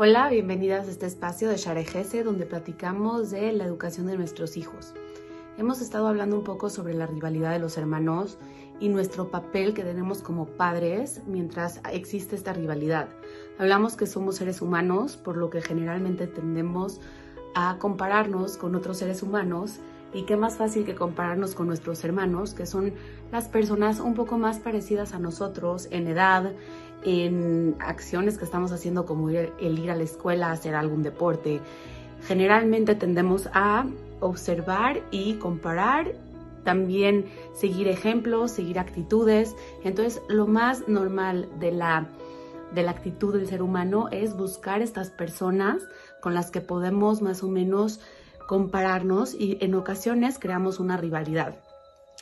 Hola, bienvenidas a este espacio de Sharegese donde platicamos de la educación de nuestros hijos. Hemos estado hablando un poco sobre la rivalidad de los hermanos y nuestro papel que tenemos como padres mientras existe esta rivalidad. Hablamos que somos seres humanos, por lo que generalmente tendemos a compararnos con otros seres humanos y qué más fácil que compararnos con nuestros hermanos, que son las personas un poco más parecidas a nosotros en edad, en acciones que estamos haciendo como el ir a la escuela, hacer algún deporte. Generalmente tendemos a observar y comparar, también seguir ejemplos, seguir actitudes. Entonces, lo más normal de la, de la actitud del ser humano es buscar estas personas con las que podemos más o menos compararnos y en ocasiones creamos una rivalidad.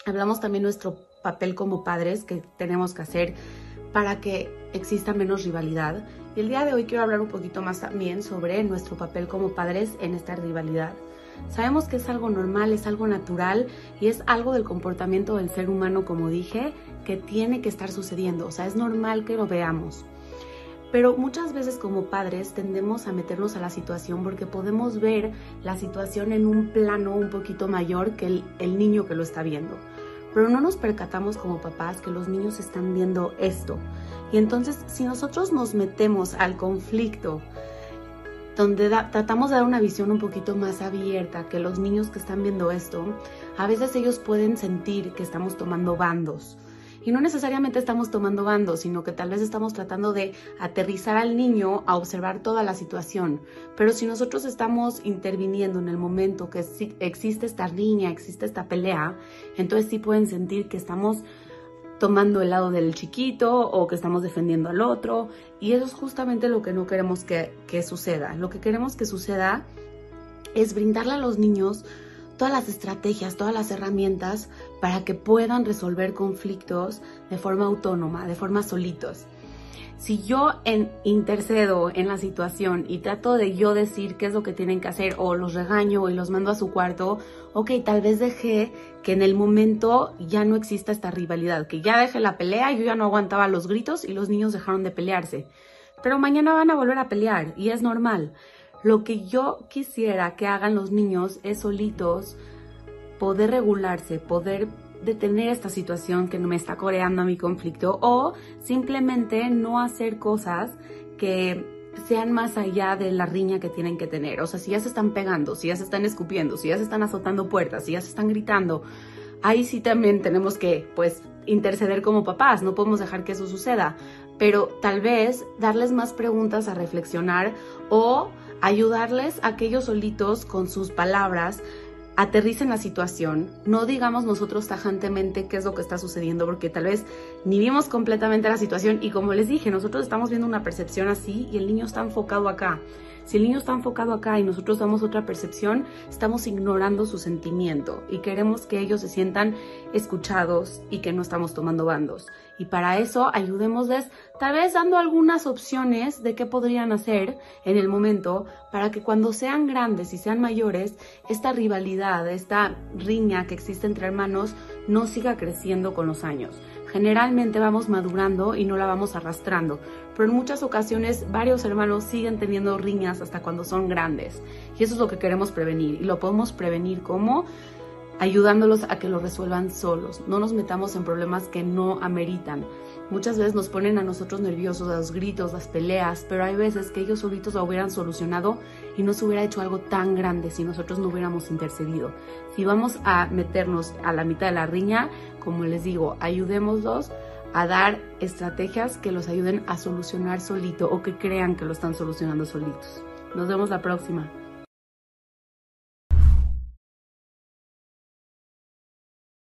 Hablamos también nuestro papel como padres que tenemos que hacer para que exista menos rivalidad. Y el día de hoy quiero hablar un poquito más también sobre nuestro papel como padres en esta rivalidad. Sabemos que es algo normal, es algo natural y es algo del comportamiento del ser humano, como dije, que tiene que estar sucediendo. O sea, es normal que lo veamos. Pero muchas veces como padres tendemos a meternos a la situación porque podemos ver la situación en un plano un poquito mayor que el, niño que lo está viendo. Pero no nos percatamos como papás que los niños están viendo esto. Y entonces si nosotros nos metemos al conflicto, donde tratamos de dar una visión un poquito más abierta que los niños que están viendo esto, a veces ellos pueden sentir que estamos tomando bandos y no necesariamente estamos tomando bandos, sino que tal vez estamos tratando de aterrizar al niño a observar toda la situación. Pero si nosotros estamos interviniendo en el momento que existe esta riña, existe esta pelea, entonces sí pueden sentir que estamos tomando el lado del chiquito o que estamos defendiendo al otro. Y eso es justamente lo que no queremos que, que suceda. Lo que queremos que suceda es brindarle a los niños todas las estrategias, todas las herramientas para que puedan resolver conflictos de forma autónoma, de forma solitos. Si yo en, intercedo en la situación y trato de yo decir qué es lo que tienen que hacer o los regaño y los mando a su cuarto, ok, tal vez dejé que en el momento ya no exista esta rivalidad, que ya dejé la pelea, yo ya no aguantaba los gritos y los niños dejaron de pelearse. Pero mañana van a volver a pelear y es normal. Lo que yo quisiera que hagan los niños es solitos poder regularse, poder detener esta situación que me está coreando a mi conflicto o simplemente no hacer cosas que sean más allá de la riña que tienen que tener. O sea, si ya se están pegando, si ya se están escupiendo, si ya se están azotando puertas, si ya se están gritando, ahí sí también tenemos que, pues, interceder como papás, no podemos dejar que eso suceda, pero tal vez darles más preguntas a reflexionar o ayudarles a que ellos solitos con sus palabras aterricen la situación, no digamos nosotros tajantemente qué es lo que está sucediendo, porque tal vez ni vimos completamente la situación y como les dije, nosotros estamos viendo una percepción así y el niño está enfocado acá. Si el niño está enfocado acá y nosotros damos otra percepción, estamos ignorando su sentimiento y queremos que ellos se sientan escuchados y que no estamos tomando bandos. Y para eso ayudémosles tal vez dando algunas opciones de qué podrían hacer en el momento para que cuando sean grandes y sean mayores, esta rivalidad, esta riña que existe entre hermanos no siga creciendo con los años generalmente vamos madurando y no la vamos arrastrando, pero en muchas ocasiones varios hermanos siguen teniendo riñas hasta cuando son grandes. Y eso es lo que queremos prevenir. Y lo podemos prevenir como ayudándolos a que lo resuelvan solos, no nos metamos en problemas que no ameritan. Muchas veces nos ponen a nosotros nerviosos, a los gritos, las peleas, pero hay veces que ellos solitos lo hubieran solucionado y no se hubiera hecho algo tan grande si nosotros no hubiéramos intercedido. Si vamos a meternos a la mitad de la riña, como les digo, ayudémoslos a dar estrategias que los ayuden a solucionar solito o que crean que lo están solucionando solitos. Nos vemos la próxima.